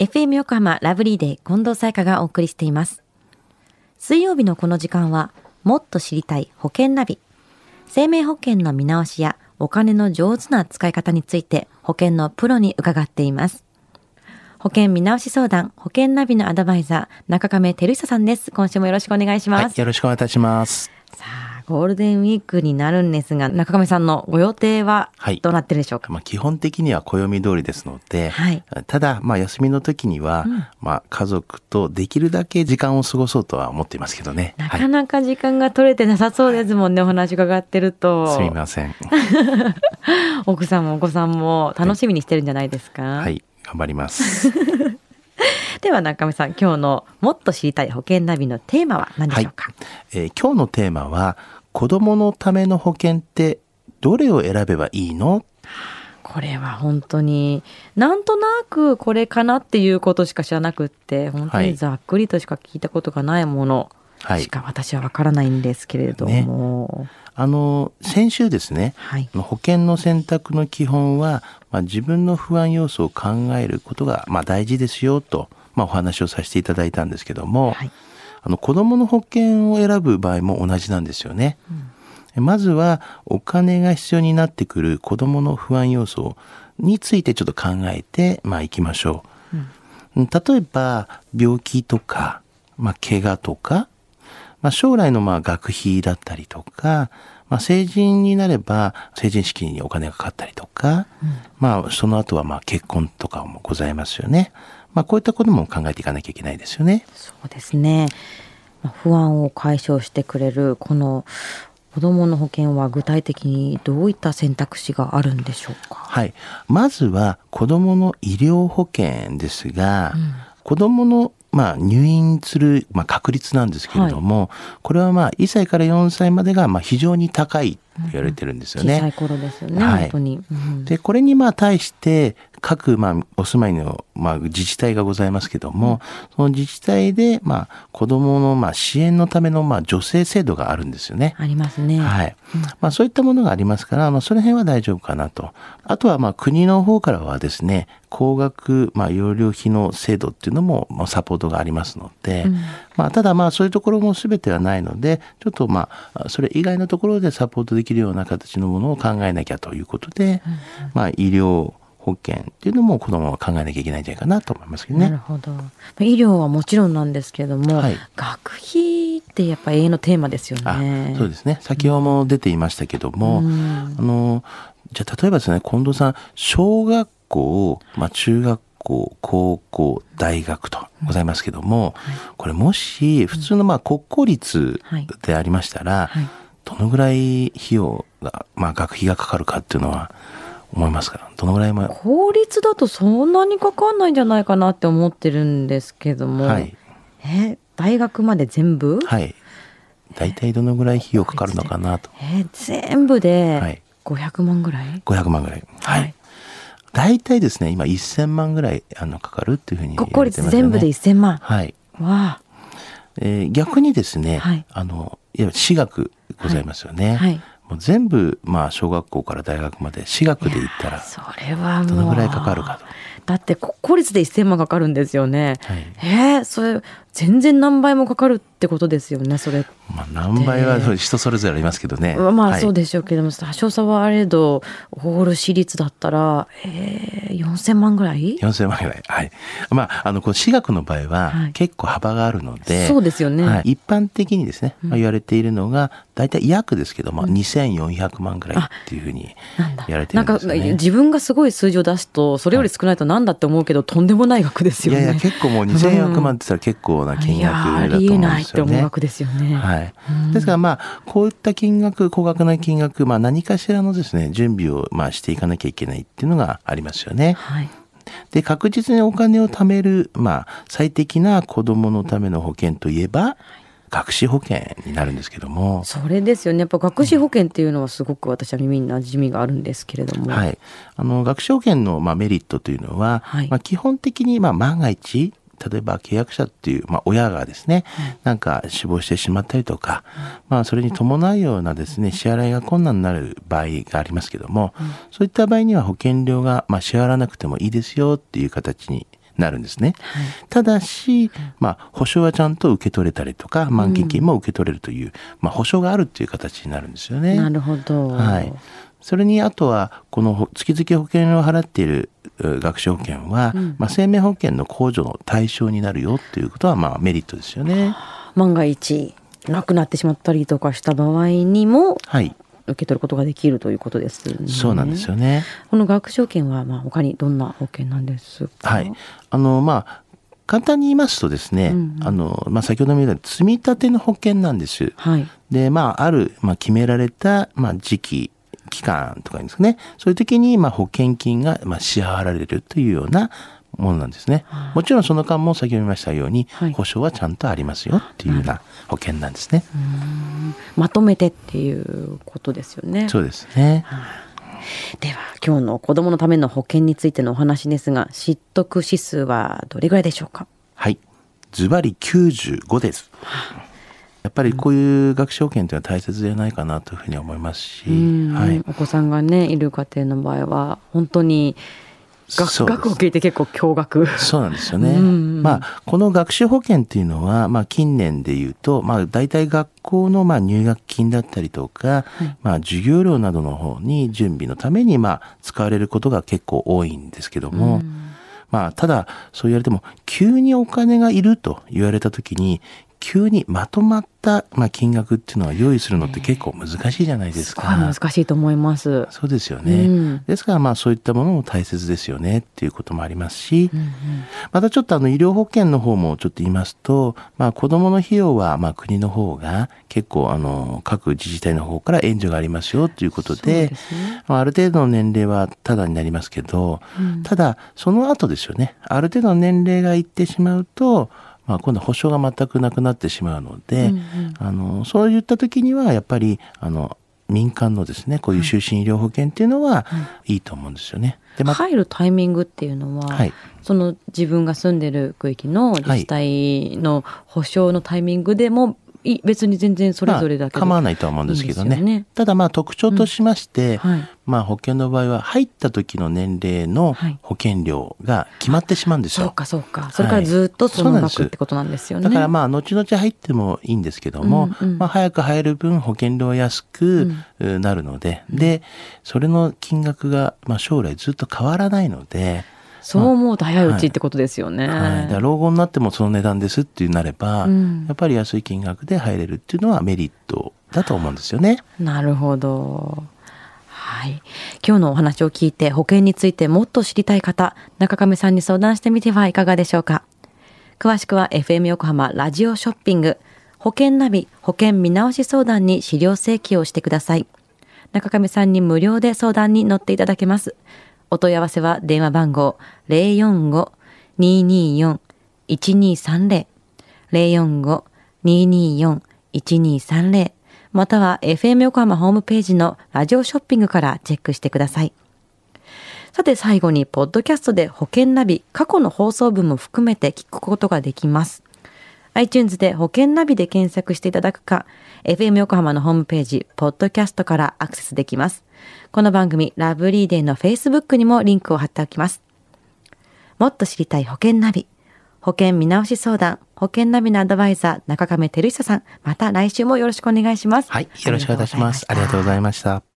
FM 横浜ラブリーデー近藤彩香がお送りしています。水曜日のこの時間は、もっと知りたい保険ナビ。生命保険の見直しやお金の上手な使い方について保険のプロに伺っています。保険見直し相談、保険ナビのアドバイザー、中亀照久さんです。今週もよろしくお願いします。はい、よろしくお願いいたします。ゴールデンウィークになるんですが、中亀さんのご予定ははいどうなってるでしょうか、まあ、基本的には暦通りですので、はいただ、まあ、休みの時には、まあ、家族とできるだけ時間を過ごそうとは思っていますけどね。はい。なかなか時間が取れてなさそうですもんね、お話伺ってると。すみません。奥さんもお子さんも楽しみにしてるんじゃないですか、はい、頑張ります。では中見さん今日のもっと知りたい保険ナビのテーマは何でしょうか、えー今日のテーマは、子供のための保険ってどれを選べばいいの？これは本当になんとなくこれかなっていうことしか知らなくって本当にはい。ざっくりとしか聞いたことがないものはい。しか私はわからないんですけれども、あの、先週ですね、はい。保険の選択の基本は、まあ、自分の不安要素を考えることが、まあ、大事ですよと、まあ、お話をさせていただいたんですけども、はいあの子供の保険を選ぶ場合も同じなんですよね。まずはお金が必要になってくる子供の不安要素についてちょっと考えてまあいきましょう。例えば病気とか、まあ、怪我とか、まあ、将来のまあ学費だったりとか、まあ、成人になれば成人式にお金がかかったりとか、まあその後はまあ結婚とかもございますよね。まあこういったことも考えていかなきゃいけないですよね。そうですね。まあ不安を解消してくれるこの子どもの保険は具体的にどういった選択肢があるんでしょうか？はい。まずは子供の医療保険ですが、子供のまあ入院するまあ確率なんですけれども、これはまあ1歳から4歳までがまあ非常に高いと言われてるんですよね。小さい頃ですよね、はい。本当に、うん。で、これにまあ対して各まあお住まいのまあ自治体がございますけども、その自治体でまあ子供のまあ支援のためのまあ助成制度があるんですよね。ありますね、はい。まあそういったものがありますから、まあその辺は大丈夫かなと。あとはまあ国の方からはですね、高額まあ養料費の制度っていうのもまあサポートがありますので、まあただまあそういうところも全てはないので、ちょっとまあそれ以外のところでサポートできるような形のものを考えなきゃということで、まあ医療保険っていうのも子供は考えなきゃいけないんじゃないかなと思いますけどね。なるほど。医療はもちろんなんですけれども、はい。学費ってやっぱ永遠のテーマですよあねそうですね。先ほども出ていましたけども、うん。あの、じゃあ例えばですね、近藤さん、小学校、まあ中学校、高校、大学とございますけども、これもし普通のまあ国公立はいでありましたら、はい。どのぐらい費用が、まあ学費がかかるかっていうのは思いますから、どのぐらいも、公立だとそんなにかかんないんじゃないかなって思ってるんですけども、はい。え大学まで全部、はい。大体どのぐらい費用かかるのかなと。え全部はでい500万ぐらい、500万ぐらい。はい。大体ですね、今1000万ぐらいあのかかるっていうふうに言国公われてますよね。立全部で1000万、はい。わえー逆にですね、はいあの、いや、私学ございますよね。はいもう全部、まあ、小学校から大学まで私学で言ったら、あそれはどのぐらいかかるかと。だって国公立で1000万かかるんですよね、はい。えーそれ全然何倍もかかるってことですよねそれまあ、何倍は人それぞれありますけどね。はいまあそうでしょうけども、多少差はあれどホール私立だったら、えー、4000万ぐらい？4000万ぐらい。はい。まあ、あの、この私学の場合ははい結構幅があるので、そうですよねはい、一般的にですね、まあ、言われているのが、大体約ですけども、2400万ぐらいっていうふうに言われてなんかるんですよね。自分がすごい数字を出すとそれより少ないとなんだって思うけど、とんでもない額ですよね。いやいや、結構もう2400万って言ったら結構な金いやあ額だと思うんりえないってですよね。思う額ですよね。はい。ですからまあ、こういった金額、高額な金額、まあ何かしらのですね、準備をまあしていかなきゃいけないっていうのがありますよね。はいで、確実にお金を貯める、まあ、最適な子供のための保険といえば、学資保険になるんですけども、それですよねやっぱ学資保険っていうのはすごく私は耳に馴染みがあるんですけれども、はい。あの、学資保険の、まあ、メリットというのは、はいまあ、基本的に、まあ、万が一、例えば契約者っていう、まあ、親がですね、なんか死亡してしまったりとか、まあ、それに伴うようなですね、支払いが困難になる場合がありますけども、そういった場合には保険料が、まあ、支払わなくてもいいですよっていう形になるんですね。ただし、まあ、保証はちゃんと受け取れたりとか、満期金も受け取れるという、まあ、保証があるっていう形になるんですよね。なるほど。はい。それにあとはこの月々保険を払っている学資保険は、うん、まあ、生命保険の控除の対象になるよっていうことはまあメリットですよね。万が一亡くなってしまったりとかした場合にも、はい、受け取ることができるということです、ね、そうなんですよね。この学資保険はまあ他にどんな保険なんですか？はい。あのまあ簡単に言いますとですね、うんうん、あの、まあ、先ほども言った積み立ての保険なんです。はい。で、まあ、ある、まあ、決められた、まあ、時期、期間とかですね、そういう時にまあ保険金がまあ支払われるというようなものなんですね。もちろんその間も先ほど言いましたように、はい、保証はちゃんとありますよっていうような保険なんですね。まとめてっていうことですよね。そうですね。では今日の子どものための保険についてのお話ですが知得指数はどれぐらいでしょうか？はいズバリ95です。はあやっぱりこういう学習保険というのは大切じゃないかなというふうに思いますし、はい、お子さんがねいる家庭の場合は本当に学学を聞いて結構驚愕。そうなんですよね。まあこの学習保険っていうのはまあ近年で言うとまあ大体学校のまあ入学金だったりとか、はい、まあ授業料などの方に準備のためにまあ使われることが結構多いんですけども。まあ、ただ、そう言われても、急にお金がいると言われたときに、急にまとまった、まあ、金額っていうのは用意するのって結構難しいじゃないですか。難しいと思います。そうですよね。うん、ですからまあそういったものも大切ですよねっていうこともありますし、うんうん、またちょっとあの医療保険の方もちょっと言いますと、まあ子供の費用はまあ国の方が結構あの各自治体の方から援助がありますよということで、でね、まあ、ある程度の年齢はただになりますけど、うん、ただその後ですよね。ある程度の年齢がいってしまうと、まあ、今度保証が全くなくなってしまうので、うんうん、あのそういった時にはやっぱりあの民間のですねこういう就寝医療保険っていうのはい。いと思うんですよね。でま、入るタイミングっていうのは、はい、その自分が住んでる区域の自治体の保証のタイミングでもい別に全然それぞれだけ、まあ、構わないとは思うんですけどね、ね、ただまあ特徴としまして、うん。はい、まあ保険の場合は入った時の年齢の保険料が決まってしまうんですよ、はい、そうかそうか。それからずっとその額ってことなんですよね、だからまあ後々入ってもいいんですけども、うんうん、まあ早く入る分保険料は安くなるので、うん、でそれの金額がまあ将来ずっと変わらないので、そう思うと早いうちってことですよね。はい、老後になってもその値段ですっていうなれば、うん、やっぱり安い金額で入れるっていうのはメリットだと思うんですよね。なるほど。はい。今日のお話を聞いて保険についてもっと知りたい方、中亀さんに相談してみてはいかがでしょうか。詳しくは FM 横浜ラジオショッピング保険ナビ保険見直し相談に資料請求をしてください。中亀さんに無料で相談に乗っていただけます。お問い合わせは電話番号045-224-1230 045-224-1230または FM 横浜ホームページのラジオショッピングからチェックしてください。さて最後に、ポッドキャストで保険ナビ、過去の放送分も含めて聞くことができます。iTunes で保険ナビで検索していただくか、FM 横浜のホームページ、ポッドキャストからアクセスできます。この番組、ラブリーデーの Facebook にもリンクを貼っておきます。もっと知りたい保険ナビ。保険見直し相談、保険ナビのアドバイザー、中亀照久さん、また来週もよろしくお願いします。はい、よろしくお願いいたします。ありがとうございました。